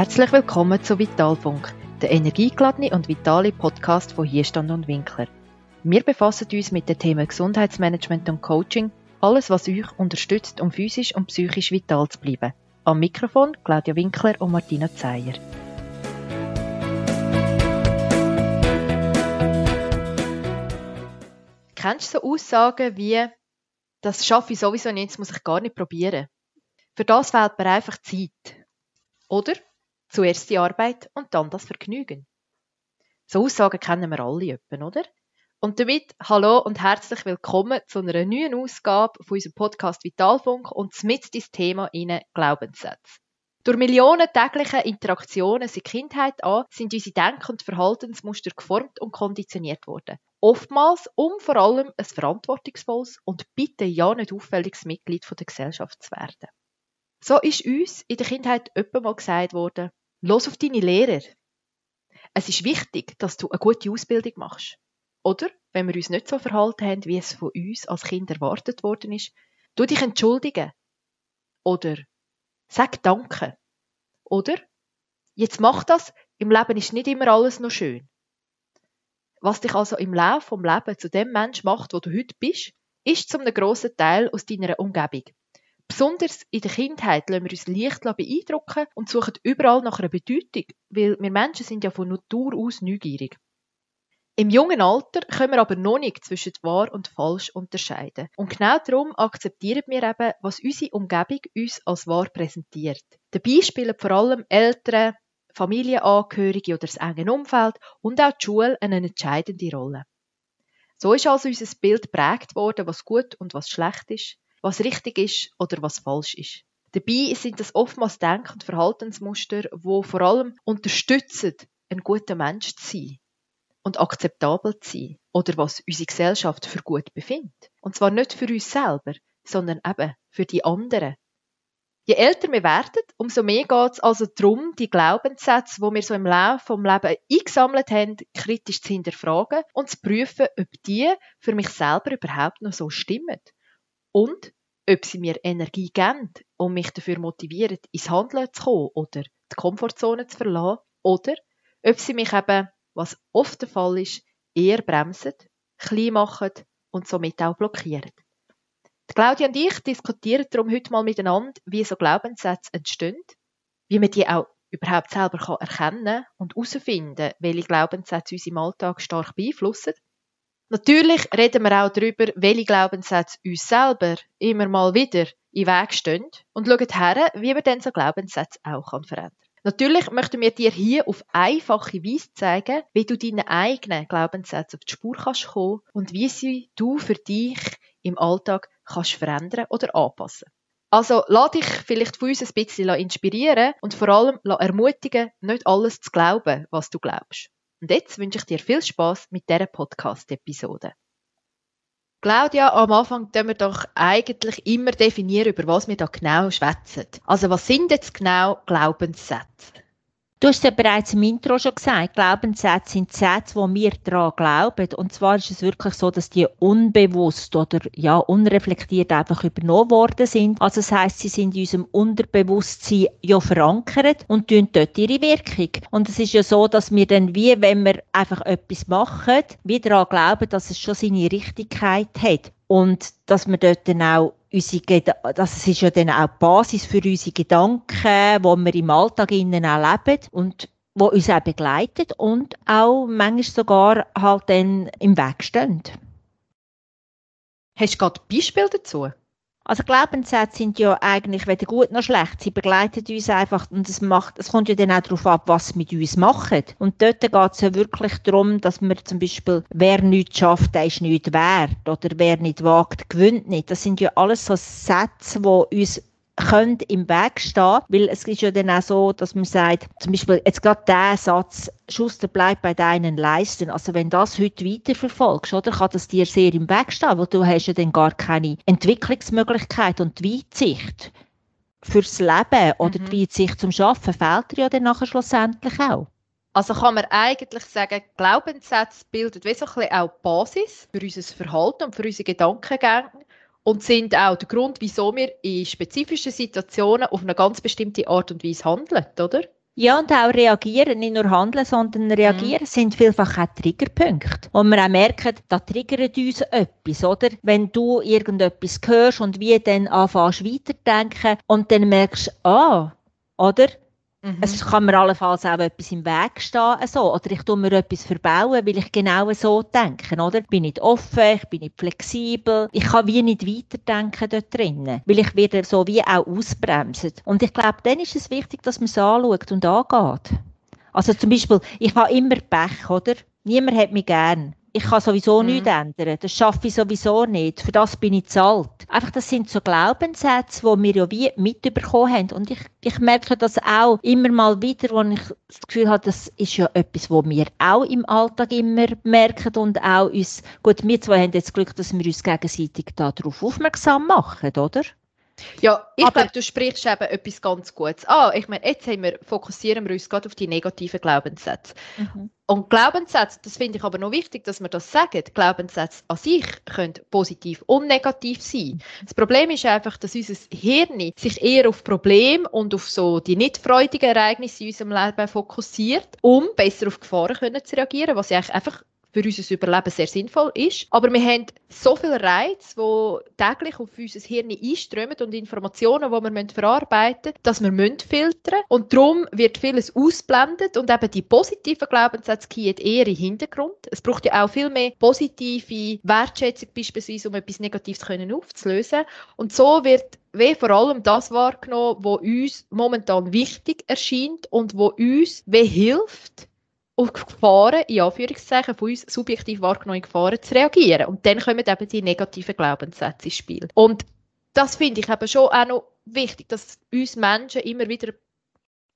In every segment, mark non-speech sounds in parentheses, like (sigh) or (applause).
Herzlich willkommen zu Vitalfunk, der energiegeladene und vitale Podcast von Hierstand und Winkler. Wir befassen uns mit den Themen Gesundheitsmanagement und Coaching, alles was euch unterstützt, um physisch und psychisch vital zu bleiben. Am Mikrofon Claudia Winkler und Martina Zeyer. Kennst du so Aussagen wie, das schaffe ich sowieso nicht, das muss ich gar nicht probieren? Für das fehlt mir einfach Zeit. Oder zuerst die Arbeit und dann das Vergnügen. So Aussagen kennen wir alle öppen, oder? Und damit hallo und herzlich willkommen zu einer neuen Ausgabe von unserem Podcast Vitalfunk und mit das Thema in Glaubenssätze. Durch Millionen tägliche Interaktionen seit Kindheit an sind unsere Denk- und Verhaltensmuster geformt und konditioniert worden. Oftmals, um vor allem ein verantwortungsvolles und bitte ja nicht auffälliges Mitglied der Gesellschaft zu werden. So ist uns in der Kindheit öppe mal gesagt worden, los auf deine Lehrer. Es ist wichtig, dass du eine gute Ausbildung machst. Oder, wenn wir uns nicht so verhalten haben, wie es von uns als Kind erwartet worden ist, tu dich entschuldigen. Oder sag Danke. Oder, jetzt mach das, im Leben ist nicht immer alles noch schön. Was dich also im Laufe vom Leben zu dem Mensch macht, wo du heute bist, ist zum einem grossen Teil aus deiner Umgebung. Besonders in der Kindheit lassen wir uns leicht beeindrucken und suchen überall nach einer Bedeutung, weil wir Menschen sind ja von Natur aus neugierig. Im jungen Alter können wir aber noch nicht zwischen wahr und falsch unterscheiden. Und genau darum akzeptieren wir eben, was unsere Umgebung uns als wahr präsentiert. Dabei spielen vor allem Eltern, Familienangehörige oder das enge Umfeld und auch die Schule eine entscheidende Rolle. So ist also unser Bild prägt worden, was gut und was schlecht ist, was richtig ist oder was falsch ist. Dabei sind das oftmals Denk- und Verhaltensmuster, wo vor allem unterstützen, ein guter Mensch zu sein und akzeptabel zu sein oder was unsere Gesellschaft für gut befindet. Und zwar nicht für uns selber, sondern eben für die anderen. Je älter wir werden, umso mehr geht es also darum, die Glaubenssätze, die wir so im Laufe vom Leben eingesammelt haben, kritisch zu hinterfragen und zu prüfen, ob die für mich selber überhaupt noch so stimmen und ob sie mir Energie geben und mich dafür motivieren, ins Handeln zu kommen oder die Komfortzone zu verlassen oder ob sie mich eben, was oft der Fall ist, eher bremsen, klein machen und somit auch blockieren. Claudia und ich diskutieren darum heute mal miteinander, wie so Glaubenssätze entstehen, wie man die auch überhaupt selber erkennen kann und herausfinden, welche Glaubenssätze uns im Alltag stark beeinflussen Natürlich reden wir auch darüber, welche Glaubenssätze uns selber immer mal wieder in Weg stehen und schauen her, wie man dann so Glaubenssätze auch verändern kann. Natürlich möchten wir dir hier auf einfache Weise zeigen, wie du deine eigenen Glaubenssätze auf die Spur kannst kommen und wie sie du für dich im Alltag kannst verändern oder anpassen. Also lass dich vielleicht von uns ein bisschen inspirieren und vor allem ermutigen, nicht alles zu glauben, was du glaubst. Und jetzt wünsche ich dir viel Spaß mit dieser Podcast-Episode. Claudia, am Anfang können wir doch eigentlich immer definieren, über was wir da genau schwätzen. Also was sind jetzt genau Glaubenssätze? Du hast ja bereits im Intro schon gesagt, Glaubenssätze sind Sätze, wo wir daran glauben. Und zwar ist es wirklich so, dass die unbewusst oder ja unreflektiert einfach übernommen worden sind. Also das heißt, sie sind in unserem Unterbewusstsein ja verankert und tun dort ihre Wirkung. Und es ist ja so, dass wir dann wie, wenn wir einfach etwas machen, wie daran glauben, dass es schon seine Richtigkeit hat. Und dass wir dort dann auch unsere, das ist ja dann auch die Basis für unsere Gedanken, die wir im Alltag innen erleben und wo uns auch begleitet und auch manchmal sogar halt dann im Weg stehen. Hast du gerade Beispiele dazu? Also Glaubenssätze sind ja eigentlich weder gut noch schlecht. Sie begleiten uns einfach und es macht, es kommt ja dann auch darauf ab, was sie mit uns machen. Und dort geht es ja wirklich darum, dass man zum Beispiel, wer nichts schafft, der ist nichts wert. Oder wer nicht wagt, gewinnt nicht. Das sind ja alles so Sätze, die uns können im Weg stehen, weil es ist ja dann auch so, dass man sagt, zum Beispiel jetzt gerade der Satz, Schuster bleibt bei deinen Leisten, also wenn das heute weiterverfolgst, oder, kann das dir sehr im Weg stehen, weil du hast ja dann gar keine Entwicklungsmöglichkeit und die Weitsicht fürs Leben oder mhm. die Weitsicht zum Schaffen fehlt dir ja dann nachher schlussendlich auch. Also kann man eigentlich sagen, Glaubenssätze bilden wie so ein bisschen auch die Basis für unser Verhalten und für unsere Gedankengänge und sind auch der Grund, wieso wir in spezifischen Situationen auf eine ganz bestimmte Art und Weise handeln, oder? Ja, und auch reagieren, nicht nur handeln, sondern reagieren, mhm. sind vielfach auch Triggerpunkte. Und wir auch merken, da triggert uns etwas, oder? Wenn du irgendetwas hörst und wie dann anfängst weiterdenken und dann merkst, ah, oder? Mhm. Es kann mir allenfalls auch etwas im Weg stehen, so. oder ich tue mir etwas verbauen, weil ich genau so denke, oder? Bin nicht offen, ich bin nicht flexibel, ich kann wie nicht weiterdenken dort drinnen, weil ich werde so wie auch ausbremsen. Und ich glaube, dann ist es wichtig, dass man es anschaut und angeht. Also zum Beispiel, ich habe immer Pech, oder? Niemand hat mich gern ich kann sowieso mhm. nichts ändern. Das schaffe ich sowieso nicht. Für das bin ich zu alt. Einfach, das sind so Glaubenssätze, die wir ja wie mitbekommen haben. Und ich, ich merke das auch immer mal wieder, wo ich das Gefühl habe, das ist ja etwas, was wir auch im Alltag immer merken und auch uns, gut, wir zwei haben jetzt Glück, dass wir uns gegenseitig darauf aufmerksam machen, oder? Ja, ich glaube, du sprichst eben etwas ganz Gutes. Ah, ich meine, jetzt haben wir, fokussieren wir uns gerade auf die negativen Glaubenssätze. Mhm. Und Glaubenssätze, das finde ich aber noch wichtig, dass wir das sagen. Glaubenssätze an sich können positiv und negativ sein. Das Problem ist einfach, dass unser Hirn sich eher auf Probleme und auf so die nicht freudigen Ereignisse in unserem Leben fokussiert, um besser auf Gefahren können zu reagieren, was ja einfach für unser Überleben sehr sinnvoll ist. Aber wir haben so viele Reize, die täglich auf unser Hirn einströmen und Informationen, die wir verarbeiten müssen, dass wir filtern müssen. Und darum wird vieles ausblendet und eben die positiven Glaubenssätze gehen eher in den Hintergrund. Es braucht ja auch viel mehr positive Wertschätzung beispielsweise, um etwas Negatives aufzulösen. Und so wird wie vor allem das wahrgenommen, was uns momentan wichtig erscheint und wo uns wie hilft, auf Gefahren, in Anführungszeichen, von uns subjektiv wahrgenommene Gefahren zu reagieren. Und dann kommen eben die negativen Glaubenssätze ins Spiel. Und das finde ich eben schon auch noch wichtig, dass uns Menschen immer wieder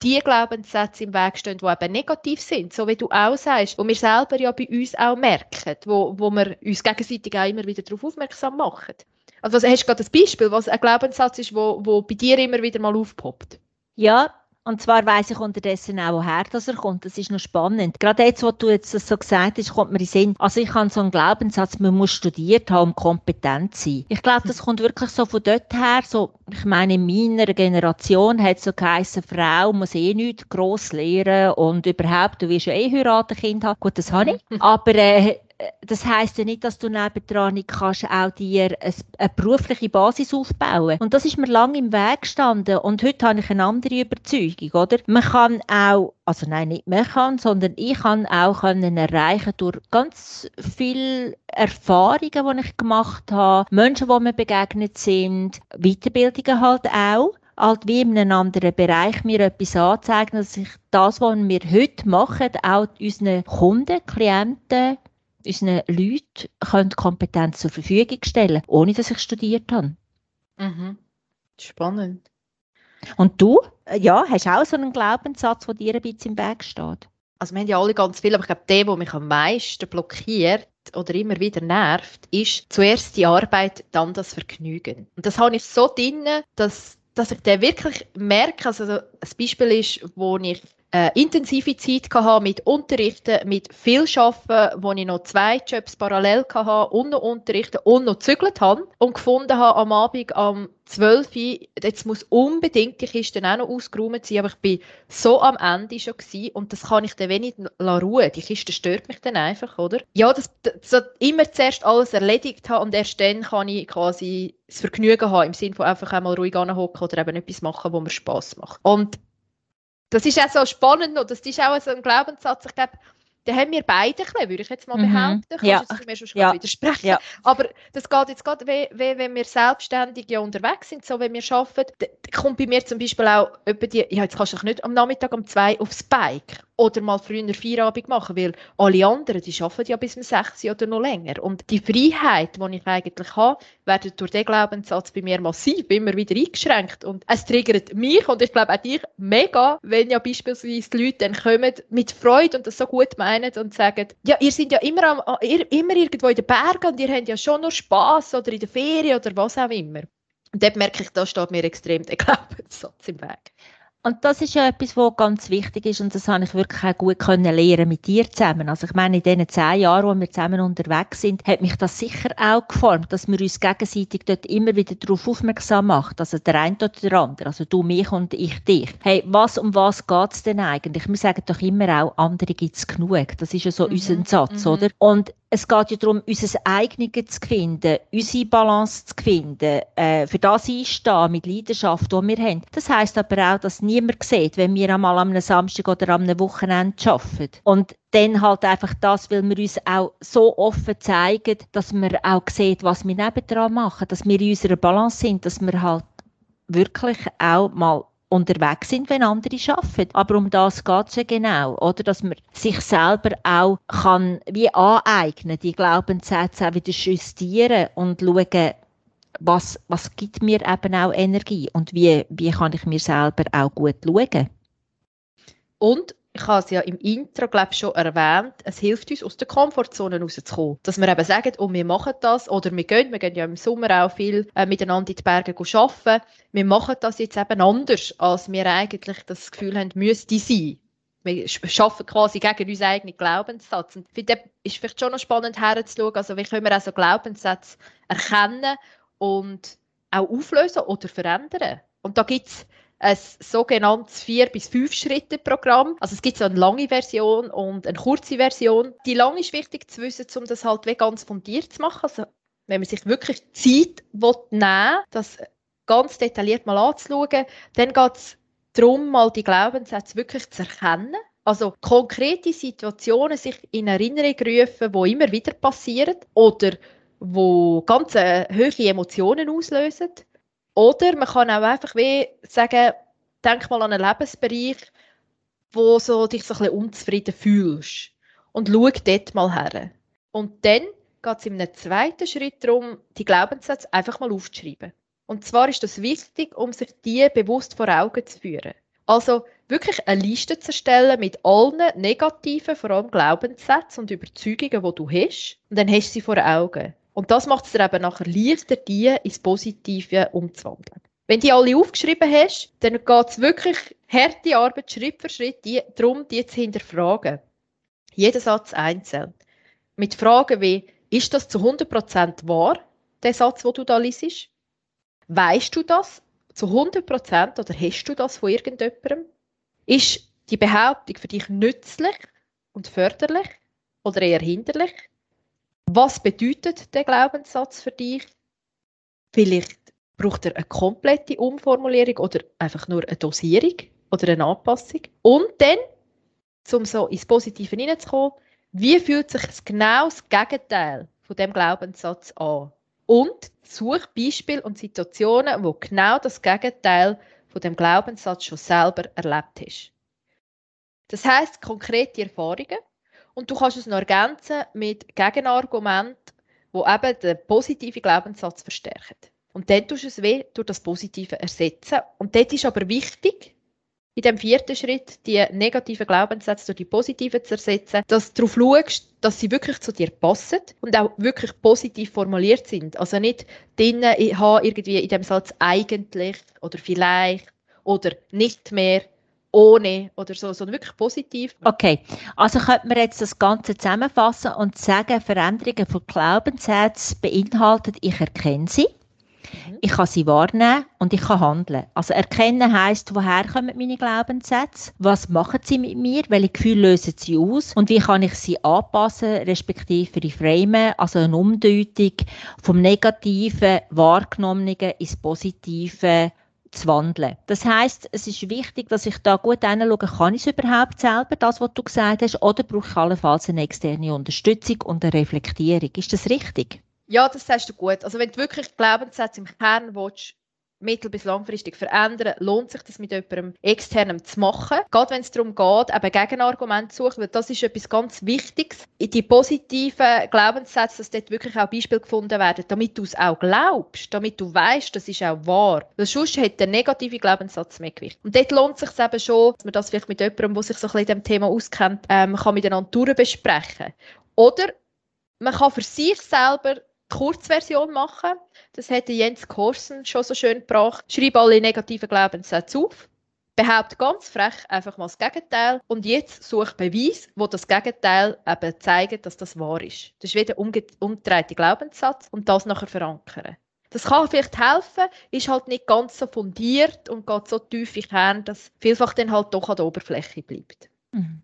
die Glaubenssätze im Weg stehen, die eben negativ sind, so wie du auch sagst, wo wir selber ja bei uns auch merken, wo, wo wir uns gegenseitig auch immer wieder darauf aufmerksam machen. Also hast du gerade ein Beispiel, was ein Glaubenssatz ist, wo, wo bei dir immer wieder mal aufpoppt? Ja, und zwar weiss ich unterdessen auch, woher das er kommt. Das ist noch spannend. Gerade jetzt, wo du jetzt das so gesagt hast, kommt mir in Sinn. Also ich habe so einen Glaubenssatz, man muss studiert haben, um kompetent zu sein. Ich glaube, das kommt wirklich so von dort her. So, ich meine, in meiner Generation hat es so geheißen, Frau muss eh nichts gross lehren und überhaupt, du wirst ja eh heiraten, Kind haben. Gut, das habe ich. (laughs) Aber äh, das heißt ja nicht, dass du nebendran nicht kannst auch dir eine, berufliche Basis aufbauen. Und das ist mir lange im Weg gestanden. Und heute habe ich eine andere Überzeugung, oder? Man kann auch, also nein, nicht man kann, sondern ich kann auch können erreichen durch ganz viele Erfahrungen, die ich gemacht habe, Menschen, die mir begegnet sind, Weiterbildungen halt auch halt wie in einem anderen Bereich mir etwas anzeigen, dass ich das, was wir heute machen, auch unseren Kunden, Klienten, unseren Leuten können Kompetenz zur Verfügung stellen ohne dass ich studiert habe. Mhm. Spannend. Und du, äh, ja, hast auch so einen Glaubenssatz, der dir ein bisschen im Weg steht? Also wir haben ja alle ganz viel, aber ich glaube, der, der mich am meisten blockiert oder immer wieder nervt, ist zuerst die Arbeit, dann das Vergnügen. Und das habe ich so drin, dass, dass ich den wirklich merke. Also ein Beispiel ist, wo ich äh, intensive Zeit hatte mit Unterrichten, mit viel Arbeiten, wo ich noch zwei Jobs parallel hatte und noch unterrichten und noch gezügelt habe und gefunden habe am Abend am 12 Uhr, jetzt muss unbedingt die Kiste auch noch ausgeräumt sein, aber ich bin so am Ende schon gewesen und das kann ich dann wenig ruhen. Die Kiste stört mich dann einfach, oder? Ja, das, das immer zuerst alles erledigt haben und erst dann kann ich quasi das Vergnügen haben, im Sinne von einfach einmal ruhig anhocken oder eben etwas machen, wo mir Spass macht. Und das ist auch so spannend und das ist auch so ein Glaubenssatz. Ich glaube, den haben wir beide ein bisschen, würde ich jetzt mal mhm. behaupten. Kannst ja. du mir schon ja. widersprechen? Ja. Aber das geht jetzt gerade, wie, wie, wenn wir selbstständig ja unterwegs sind, so wie wir arbeiten, kommt bei mir zum Beispiel auch die, ja, jetzt kannst du nicht am Nachmittag um zwei aufs Bike oder mal früher Feierabend machen, weil alle anderen, die arbeiten ja bis um 6 oder noch länger. Und die Freiheit, die ich eigentlich habe, wird durch den Glaubenssatz bei mir massiv immer wieder eingeschränkt. Und es triggert mich und ich glaube auch dich mega, wenn ja beispielsweise die Leute dann kommen mit Freude und das so gut meinen und sagen, ja, ihr seid ja immer, am, immer irgendwo in den Bergen und ihr habt ja schon nur Spass oder in der Ferien oder was auch immer. Und dort merke ich, da steht mir extrem der (laughs) Glaubenssatz im Weg. Und das ist ja etwas, was ganz wichtig ist und das habe ich wirklich auch gut können lernen mit dir zusammen. Also ich meine, in diesen zehn Jahren, wo wir zusammen unterwegs sind, hat mich das sicher auch geformt, dass wir uns gegenseitig dort immer wieder darauf aufmerksam machen, also der eine oder der andere, also du mich und ich dich. Hey, was um was geht es denn eigentlich? Wir sagen doch immer auch, andere gibt es genug. Das ist ja so mhm. unser Satz, mhm. oder? Und es geht ja darum, unser Eigenes zu finden, unsere Balance zu finden, äh, für das einstehen mit Leidenschaft, die wir haben. Das heisst aber auch, dass niemand sieht, wenn wir einmal am Samstag oder am Wochenende arbeiten. Und dann halt einfach das, weil wir uns auch so offen zeigen, dass man auch sieht, was wir nebendran machen, dass wir in unserer Balance sind, dass wir halt wirklich auch mal unterwegs sind, wenn andere arbeiten. Aber um das geht es ja genau, oder? Dass man sich selber auch kann wie aneignen, die Glaubenssätze auch wieder justieren und schauen, was, was gibt mir eben auch Energie und wie, wie kann ich mir selber auch gut schauen. Und ich habe es ja im Intro glaube ich, schon erwähnt, es hilft uns, aus der Komfortzone rauszukommen. Dass wir eben sagen, oh, wir machen das, oder wir gehen, wir gehen ja im Sommer auch viel äh, miteinander in die Berge arbeiten, wir machen das jetzt eben anders, als wir eigentlich das Gefühl haben, müsste sein. Wir arbeiten quasi gegen unseren eigenen Glaubenssatz. Und ich finde, ist vielleicht schon noch spannend herzuschauen, also wie können wir auch so Glaubenssätze erkennen und auch auflösen oder verändern. Und da gibt es ein sogenanntes vier bis fünf Schritte Programm. Also es gibt so eine lange Version und eine kurze Version. Die lange ist wichtig zu wissen, um das halt ganz fundiert zu machen. Also wenn man sich wirklich Zeit will nehmen das ganz detailliert mal anzuschauen, dann geht es darum, mal die Glaubenssätze wirklich zu erkennen. Also konkrete Situationen sich in Erinnerung rufen, die immer wieder passieren oder wo ganz äh, hohe Emotionen auslösen oder man kann auch einfach wie sagen, denk mal an einen Lebensbereich, wo so dich so ein bisschen unzufrieden fühlst. Und schau dort mal her. Und dann geht es in einem zweiten Schritt darum, die Glaubenssätze einfach mal aufzuschreiben. Und zwar ist das wichtig, um sich die bewusst vor Augen zu führen. Also wirklich eine Liste zu erstellen mit allen negativen, vor allem Glaubenssätzen und Überzeugungen, die du hast. Und dann hast du sie vor Augen. Und das macht es dir eben nachher leichter, die ins Positive umzuwandeln. Wenn die alle aufgeschrieben hast, dann geht es wirklich harte Arbeit, Schritt für Schritt, die, darum, die zu hinterfragen. Jeden Satz einzeln. Mit Fragen wie, ist das zu 100% wahr, der Satz, den du da liest? Weißt du das zu 100% oder hast du das von irgendjemandem? Ist die Behauptung für dich nützlich und förderlich oder eher hinderlich? Was bedeutet der Glaubenssatz für dich? Vielleicht braucht er eine komplette Umformulierung oder einfach nur eine Dosierung oder eine Anpassung. Und dann, um so ins Positive hineinzukommen, wie fühlt sich genau das Gegenteil von dem Glaubenssatz an? Und such Beispiele und Situationen, wo genau das Gegenteil von dem Glaubenssatz schon selber erlebt hast. Das heißt konkrete Erfahrungen und du kannst es noch ergänzen mit Gegenargumenten, die eben den positiven Glaubenssatz verstärken. Und dann tust du es weh durch das Positive ersetzen. Und dort ist aber wichtig, in dem vierten Schritt, die negativen Glaubenssätze durch die positiven zu ersetzen, dass du darauf schaust, dass sie wirklich zu dir passen und auch wirklich positiv formuliert sind. Also nicht drinnen haben irgendwie in dem Satz eigentlich oder vielleicht oder nicht mehr ohne oder so, sondern wirklich positiv. Okay, also könnte man jetzt das Ganze zusammenfassen und sagen, Veränderungen von Glaubenssätzen beinhaltet, ich erkenne sie, mhm. ich kann sie wahrnehmen und ich kann handeln. Also erkennen heißt, woher kommen meine Glaubenssätze, was machen sie mit mir, welche Gefühle lösen sie aus und wie kann ich sie anpassen, respektive reframen, also eine Umdeutung vom Negativen, Wahrgenommenen ins Positive zu wandeln. Das heißt, es ist wichtig, dass ich da gut hinschaue, kann ich es überhaupt selber, das, was du gesagt hast, oder brauche ich allenfalls eine externe Unterstützung und eine Reflektierung. Ist das richtig? Ja, das sagst du gut. Also wenn du wirklich Glaubenssätze im Kern willst, mittel- bis langfristig verändern, lohnt sich das mit jemandem externem zu machen. Gerade wenn es darum geht, eben Gegenargumente zu suchen, weil das ist etwas ganz Wichtiges. In die positiven Glaubenssätze, dass dort wirklich auch Beispiele gefunden werden, damit du es auch glaubst, damit du weißt, das ist auch wahr. Weil sonst hat der negative Glaubenssatz mehr Gewicht. Und dort lohnt es sich eben schon, dass man das vielleicht mit jemandem, der sich so ein bisschen in diesem Thema auskennt, ähm, kann miteinander besprechen. Oder man kann für sich selber Kurzversion machen. Das hätte Jens Korsen schon so schön gebracht. Schreib alle negativen Glaubenssätze auf. behauptet ganz frech einfach mal das Gegenteil und jetzt sucht Beweis, wo das Gegenteil eben zeigt, dass das wahr ist. Das ist wieder umgedrehte Glaubenssatz und das nachher verankern. Das kann vielleicht helfen, ist halt nicht ganz so fundiert und geht so tief in Kern, dass vielfach dann halt doch an der Oberfläche bleibt. Mhm.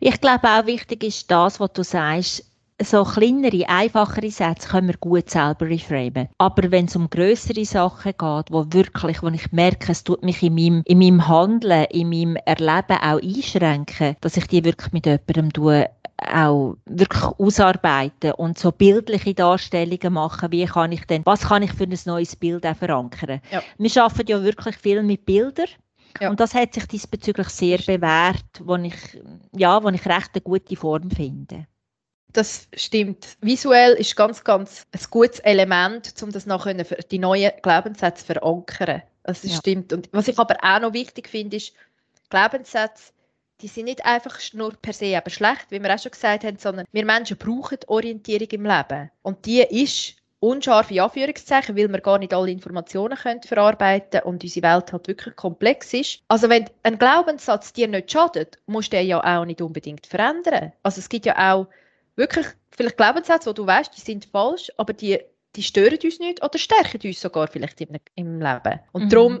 Ich glaube auch wichtig ist das, was du sagst, so kleinere, einfachere Sätze können wir gut selber reframen. Aber wenn es um größere Sachen geht, wo wirklich, wo ich merke, es tut mich in meinem, in meinem Handeln, in meinem Erleben auch einschränken, dass ich die wirklich mit jemandem tue, auch wirklich ausarbeiten und so bildliche Darstellungen machen, wie kann ich denn, was kann ich für ein neues Bild auch verankern. Ja. Wir arbeiten ja wirklich viel mit Bildern. Ja. Und das hat sich diesbezüglich sehr bewährt, wo ich, ja, wo ich recht eine gute Form finde. Das stimmt. Visuell ist ganz, ganz ein gutes Element, um das nachher die neuen Glaubenssätze zu verankern. Das ja. stimmt. Und was ich aber auch noch wichtig finde, ist, Glaubenssätze, die sind nicht einfach nur per se eben schlecht, wie wir auch schon gesagt haben, sondern wir Menschen brauchen Orientierung im Leben. Und die ist unscharf in Anführungszeichen, weil wir gar nicht alle Informationen können verarbeiten und unsere Welt halt wirklich komplex ist. Also wenn ein Glaubenssatz dir nicht schadet, musst du den ja auch nicht unbedingt verändern. Also es gibt ja auch wirklich vielleicht Glaubenssätze, wo du weißt, die sind falsch, aber die, die stören uns nicht oder stärken uns sogar vielleicht im, im Leben. Und mhm. darum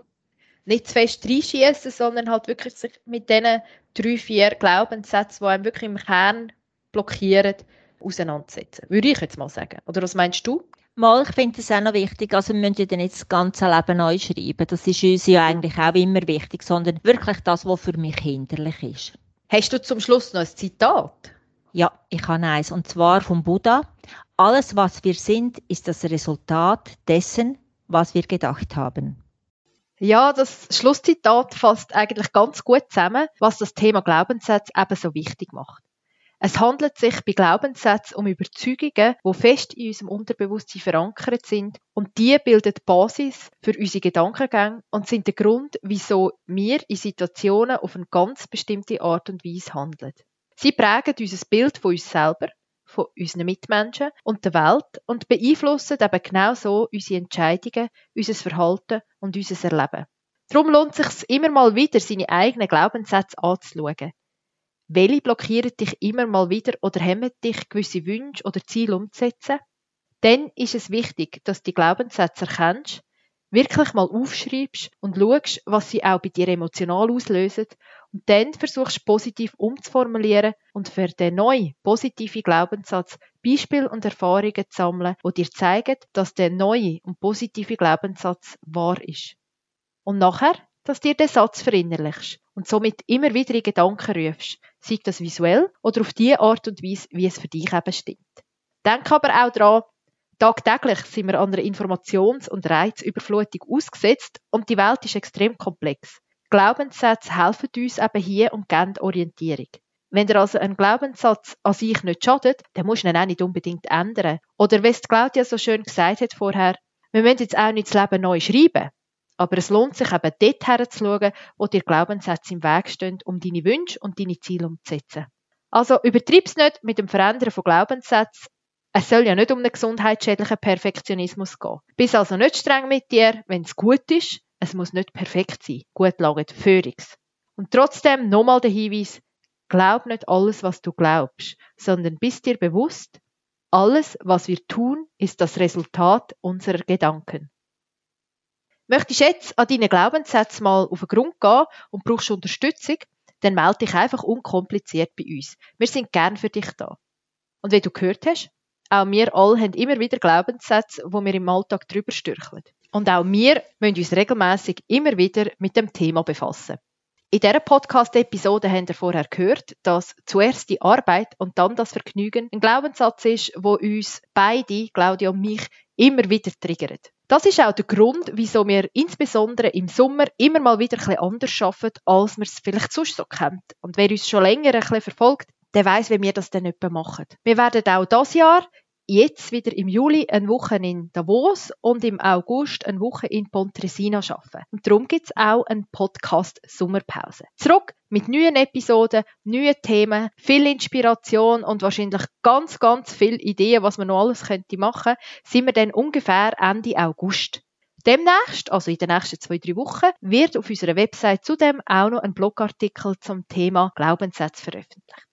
nicht zu fest reinschießen, sondern halt wirklich sich mit diesen drei, vier Glaubenssätzen, die einem wirklich im Kern blockieren, auseinandersetzen. Würde ich jetzt mal sagen. Oder was meinst du? Mal, ich finde das auch noch wichtig. Also, wir müssen ja nicht das ganze Leben neu schreiben. Das ist uns ja eigentlich auch immer wichtig, sondern wirklich das, was für mich hinderlich ist. Hast du zum Schluss noch ein Zitat? Ja, ich habe eins, und zwar vom Buddha. Alles, was wir sind, ist das Resultat dessen, was wir gedacht haben. Ja, das Schlusszitat fasst eigentlich ganz gut zusammen, was das Thema Glaubenssätze eben so wichtig macht. Es handelt sich bei Glaubenssätzen um Überzeugungen, die fest in unserem Unterbewusstsein verankert sind und die bilden die Basis für unsere Gedankengänge und sind der Grund, wieso wir in Situationen auf eine ganz bestimmte Art und Weise handeln. Sie prägen unser Bild von uns selber, von unseren Mitmenschen und der Welt und beeinflussen eben genau so unsere Entscheidungen, unser Verhalten und unser Erleben. Darum lohnt es sich immer mal wieder, seine eigenen Glaubenssätze anzuschauen. Welche blockieren dich immer mal wieder oder hemmen dich, gewisse Wünsche oder Ziele umzusetzen? Dann ist es wichtig, dass du die Glaubenssätze erkennst, wirklich mal aufschreibst und schaust, was sie auch bei dir emotional auslösen und dann versuchst positiv umzuformulieren und für den neuen positiven Glaubenssatz Beispiele und Erfahrungen zu sammeln, die dir zeigen, dass der neue und positive Glaubenssatz wahr ist. Und nachher, dass dir den Satz verinnerlichst und somit immer wieder in Gedanken rufst, sei das visuell oder auf die Art und Weise, wie es für dich eben stimmt. Denk aber auch daran, Tagtäglich sind wir an einer Informations- und Reizüberflutung ausgesetzt und die Welt ist extrem komplex. Glaubenssätze helfen uns eben hier und geben Orientierung. Wenn dir also ein Glaubenssatz an sich nicht schadet, dann musst du ihn auch nicht unbedingt ändern. Oder wie es Claudia so schön gesagt hat vorher, wir müssen jetzt auch nicht das Leben neu schreiben. Aber es lohnt sich eben dort herzuschauen, wo dir Glaubenssätze im Weg stehen, um deine Wünsche und deine Ziele umzusetzen. Also übertreib's nicht mit dem Verändern von Glaubenssätzen. Es soll ja nicht um einen gesundheitsschädlichen Perfektionismus gehen. Bist also nicht streng mit dir, wenn es gut ist, es muss nicht perfekt sein. Gut langt Führungs. Und trotzdem nochmal der Hinweis, glaub nicht alles, was du glaubst, sondern bist dir bewusst, alles, was wir tun, ist das Resultat unserer Gedanken. Möchtest du jetzt an deinen Glaubenssätzen mal auf den Grund gehen und brauchst Unterstützung, dann melde dich einfach unkompliziert bei uns. Wir sind gern für dich da. Und wie du gehört hast, auch wir alle haben immer wieder Glaubenssätze, wo wir im Alltag drüber stürcheln. Und auch wir müssen uns regelmäßig immer wieder mit dem Thema befassen. In dieser Podcast-Episode haben wir vorher gehört, dass zuerst die Arbeit und dann das Vergnügen ein Glaubenssatz ist, wo uns beide, Claudia und mich, immer wieder triggert. Das ist auch der Grund, wieso wir insbesondere im Sommer immer mal wieder bisschen anders arbeiten, als man es vielleicht sonst so kennt. Und wer uns schon länger ein bisschen verfolgt, der weiß, wie wir das dann nicht machen. Wir werden auch das Jahr jetzt wieder im Juli eine Woche in Davos und im August eine Woche in Pontresina arbeiten. Und darum gibt es auch einen Podcast Sommerpause. Zurück mit neuen Episoden, neuen Themen, viel Inspiration und wahrscheinlich ganz, ganz viele Ideen, was man noch alles könnte machen, sind wir dann ungefähr Ende August. Demnächst, also in den nächsten zwei, drei Wochen, wird auf unserer Website zudem auch noch ein Blogartikel zum Thema Glaubenssätze veröffentlicht.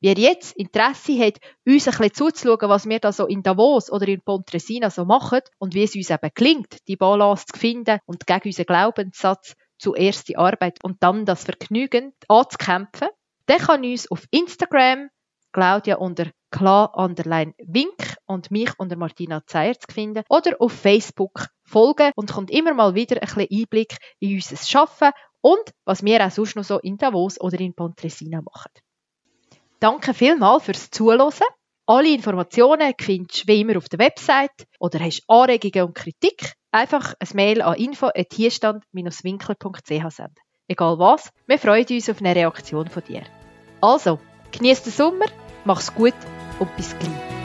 Wer jetzt Interesse hat, uns ein bisschen zuzuschauen, was wir da so in Davos oder in Pontresina so machen und wie es uns eben gelingt, die Balance zu finden und gegen unseren Glaubenssatz zuerst die Arbeit und dann das Vergnügen anzukämpfen, der kann uns auf Instagram, Claudia unter klar underline Wink und mich unter Martina Zeyer zu finden oder auf Facebook folgen und kommt immer mal wieder ein bisschen Einblick in unser Schaffen und was wir auch sonst noch so in Davos oder in Pontresina machen. Danke vielmals fürs Zuhören. Alle Informationen findest du wie immer auf der Website oder hast Anregungen und Kritik, einfach ein Mail an info.hierstand-winkler.ch senden. Egal was, wir freuen uns auf eine Reaktion von dir. Also, genieß den Sommer, mach's gut und bis gleich.